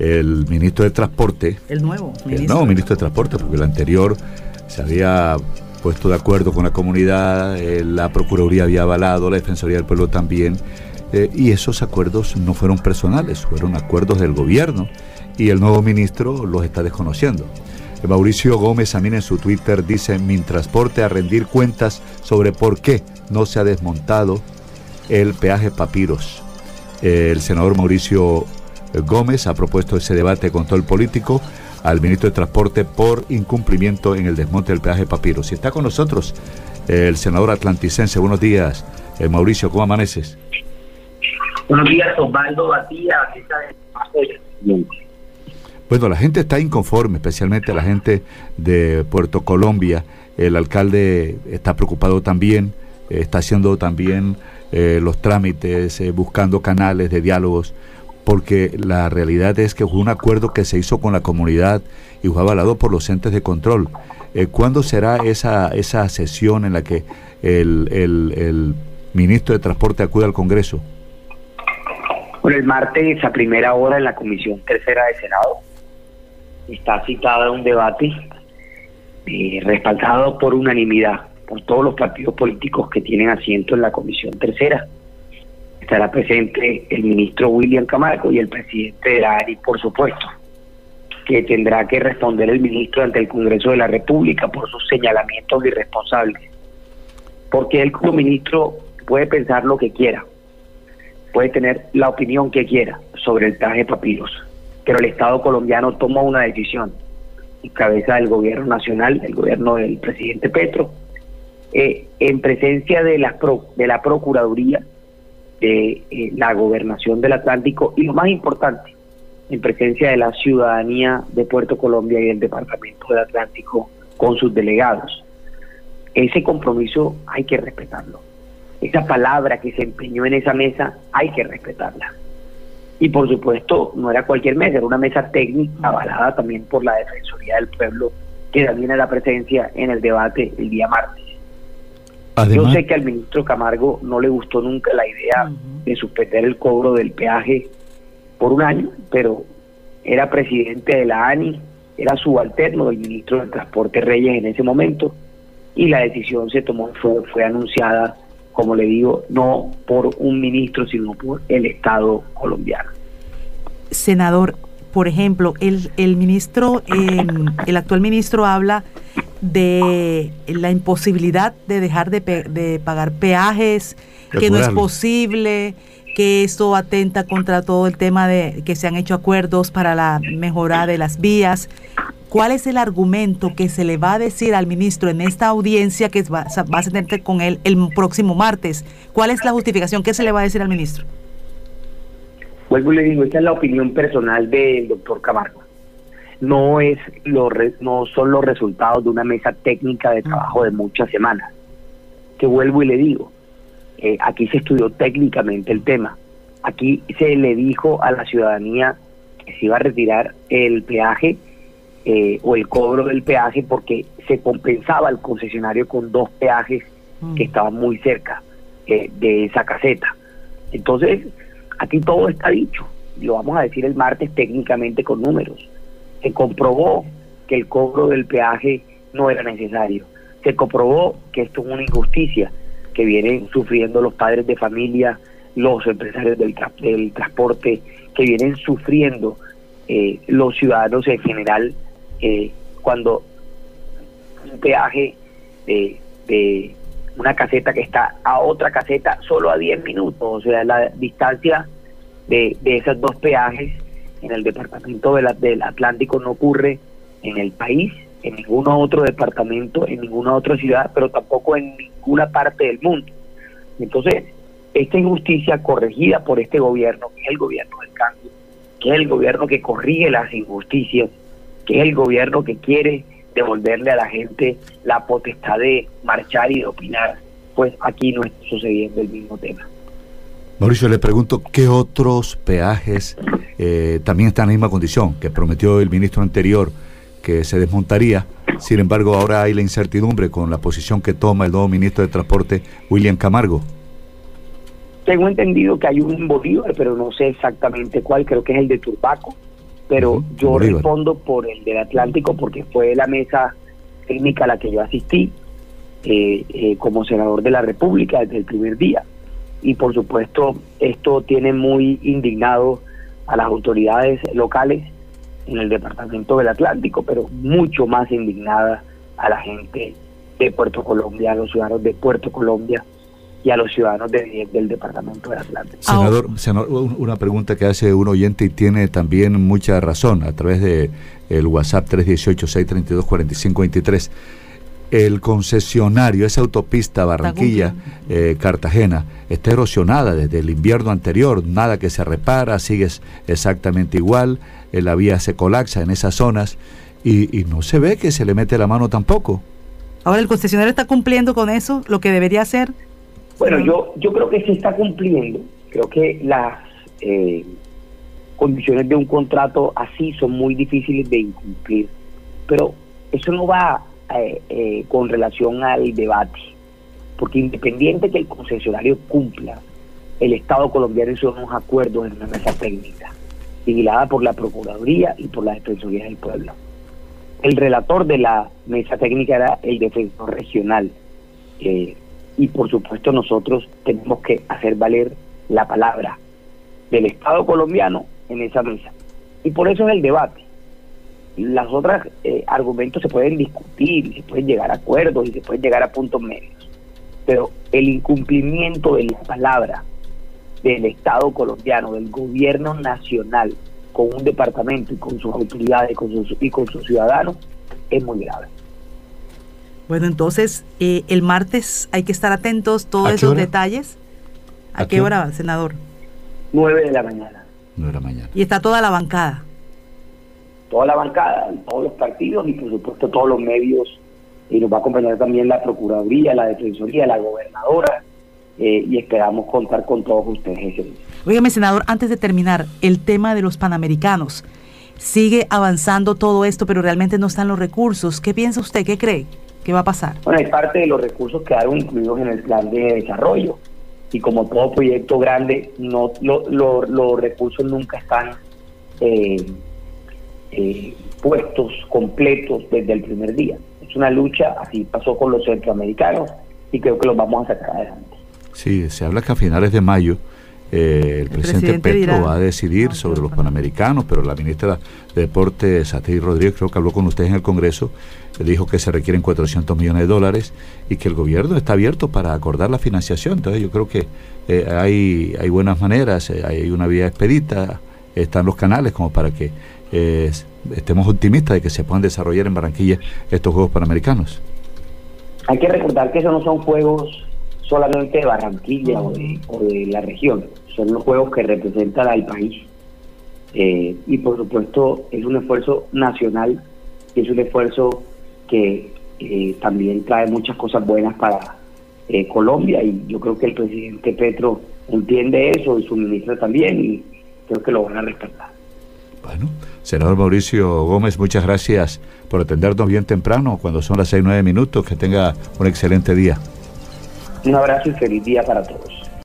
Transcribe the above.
el ministro de Transporte. El nuevo ministro. El nuevo ministro de Transporte, porque el anterior se había puesto de acuerdo con la comunidad, eh, la Procuraduría había avalado, la Defensoría del Pueblo también, eh, y esos acuerdos no fueron personales, fueron acuerdos del gobierno, y el nuevo ministro los está desconociendo. Mauricio Gómez también en su Twitter dice, mi transporte a rendir cuentas sobre por qué no se ha desmontado el peaje Papiros. El senador Mauricio Gómez ha propuesto ese debate con todo el político al ministro de Transporte por incumplimiento en el desmonte del peaje Papiros. Y está con nosotros el senador atlanticense. Buenos días, eh, Mauricio, ¿cómo amaneces? Buenos días, Osvaldo Batía. Bueno, la gente está inconforme, especialmente la gente de Puerto Colombia. El alcalde está preocupado también, eh, está haciendo también eh, los trámites, buscando canales de diálogos porque la realidad es que fue un acuerdo que se hizo con la comunidad y fue avalado por los entes de control. Eh, ¿Cuándo será esa, esa sesión en la que el, el, ministro de Transporte acude al Congreso? Bueno, el martes a primera hora en la Comisión Tercera de Senado está citada un debate eh, respaldado por unanimidad por todos los partidos políticos que tienen asiento en la Comisión Tercera estará presente el ministro William Camargo y el presidente de la ARI, por supuesto, que tendrá que responder el ministro ante el Congreso de la República por sus señalamientos irresponsables. Porque él como ministro puede pensar lo que quiera, puede tener la opinión que quiera sobre el traje papiros, pero el Estado colombiano toma una decisión en cabeza del gobierno nacional, del gobierno del presidente Petro, eh, en presencia de la, de la Procuraduría de eh, la gobernación del Atlántico y lo más importante, en presencia de la ciudadanía de Puerto Colombia y del Departamento del Atlántico con sus delegados. Ese compromiso hay que respetarlo. Esa palabra que se empeñó en esa mesa hay que respetarla. Y por supuesto, no era cualquier mesa, era una mesa técnica avalada también por la Defensoría del Pueblo, que también era presencia en el debate el día martes. Yo sé que al ministro Camargo no le gustó nunca la idea de suspender el cobro del peaje por un año, pero era presidente de la ANI, era subalterno del ministro del Transporte Reyes en ese momento, y la decisión se tomó, fue, fue anunciada, como le digo, no por un ministro, sino por el Estado colombiano. Senador, por ejemplo, el, el ministro, em, el actual ministro habla de la imposibilidad de dejar de, de pagar peajes, que no es posible, que esto atenta contra todo el tema de que se han hecho acuerdos para la mejora de las vías. ¿Cuál es el argumento que se le va a decir al ministro en esta audiencia que va, va a tener con él el próximo martes? ¿Cuál es la justificación que se le va a decir al ministro? Vuelvo y le digo, esta es la opinión personal del doctor Camargo no es lo no son los resultados de una mesa técnica de trabajo de muchas semanas. Que vuelvo y le digo, eh, aquí se estudió técnicamente el tema. Aquí se le dijo a la ciudadanía que se iba a retirar el peaje eh, o el cobro del peaje porque se compensaba al concesionario con dos peajes mm. que estaban muy cerca eh, de esa caseta. Entonces, aquí todo está dicho. Lo vamos a decir el martes técnicamente con números se comprobó que el cobro del peaje no era necesario. Se comprobó que esto es una injusticia que vienen sufriendo los padres de familia, los empresarios del, del transporte, que vienen sufriendo eh, los ciudadanos en general eh, cuando un peaje de, de una caseta que está a otra caseta solo a 10 minutos, o sea, la distancia de, de esos dos peajes en el departamento del Atlántico no ocurre en el país, en ningún otro departamento, en ninguna otra ciudad, pero tampoco en ninguna parte del mundo. Entonces, esta injusticia corregida por este gobierno, que es el gobierno del cambio, que es el gobierno que corrige las injusticias, que es el gobierno que quiere devolverle a la gente la potestad de marchar y de opinar, pues aquí no está sucediendo el mismo tema. Mauricio, le pregunto, ¿qué otros peajes eh, también están en la misma condición que prometió el ministro anterior que se desmontaría? Sin embargo, ahora hay la incertidumbre con la posición que toma el nuevo ministro de Transporte, William Camargo. Tengo entendido que hay un Bolívar, pero no sé exactamente cuál, creo que es el de Turbaco, pero yo respondo por el del Atlántico porque fue la mesa técnica a la que yo asistí eh, eh, como senador de la República desde el primer día. Y por supuesto, esto tiene muy indignado a las autoridades locales en el departamento del Atlántico, pero mucho más indignada a la gente de Puerto Colombia, a los ciudadanos de Puerto Colombia y a los ciudadanos del departamento del Atlántico. Senador, una pregunta que hace un oyente y tiene también mucha razón a través de el WhatsApp 318-632-4523. El concesionario, esa autopista Barranquilla-Cartagena, eh, está erosionada desde el invierno anterior, nada que se repara, sigue exactamente igual, eh, la vía se colapsa en esas zonas y, y no se ve que se le mete la mano tampoco. Ahora el concesionario está cumpliendo con eso, lo que debería hacer. Bueno, yo, yo creo que se está cumpliendo. Creo que las eh, condiciones de un contrato así son muy difíciles de incumplir. Pero eso no va eh, eh, con relación al debate. Porque independiente que el concesionario cumpla, el Estado colombiano hizo unos acuerdos en una mesa técnica, vigilada por la Procuraduría y por la Defensoría del Pueblo. El relator de la mesa técnica era el defensor regional. Eh, y por supuesto nosotros tenemos que hacer valer la palabra del Estado colombiano en esa mesa. Y por eso es el debate. Las otras eh, argumentos se pueden discutir, se pueden llegar a acuerdos y se pueden llegar a puntos medios. Pero el incumplimiento de la palabra del Estado colombiano, del gobierno nacional, con un departamento y con sus autoridades con sus, y con sus ciudadanos, es muy grave. Bueno, entonces eh, el martes hay que estar atentos todos esos detalles. ¿A, qué, hora, senador? 9 de la mañana. 9 de la mañana. Y está toda la bancada. Toda la bancada, todos los partidos y por supuesto todos los medios. Y nos va a acompañar también la Procuraduría, la Defensoría, la Gobernadora. Eh, y esperamos contar con todos ustedes. Óigame, senador, antes de terminar, el tema de los panamericanos. Sigue avanzando todo esto, pero realmente no están los recursos. ¿Qué piensa usted? ¿Qué cree? ¿Qué va a pasar? Bueno, hay parte de los recursos quedaron incluidos en el plan de desarrollo y como todo proyecto grande, no los recursos nunca están eh, eh, puestos completos desde el primer día. Es una lucha, así pasó con los centroamericanos y creo que los vamos a sacar adelante. Sí, se habla que a finales de mayo eh, el, presidente, Petro va a decidir sobre los panamericanos, pero la ministra de Deportes, Satiri Rodríguez, creo que habló con ustedes en el Congreso, dijo que se requieren 400 millones de dólares y que el gobierno está abierto para acordar la financiación. Entonces yo creo que eh, hay, hay buenas maneras, eh, hay una vía expedita, están los canales como para que estemos optimistas de que se puedan desarrollar en Barranquilla estos Juegos Panamericanos. Hay que recordar que esos no son Juegos solamente de Barranquilla o de, la región, son los juegos que representan al país. Eh, y por supuesto es un esfuerzo nacional, y es un esfuerzo que eh, también trae muchas cosas buenas para eh, Colombia y yo creo que el presidente Petro entiende eso y su ministra también y creo que lo van a respetar. Bueno, senador Mauricio Gómez, muchas gracias por atendernos bien temprano cuando son las 6, 9 minutos. Que tenga un excelente día. Un abrazo y feliz día para todos.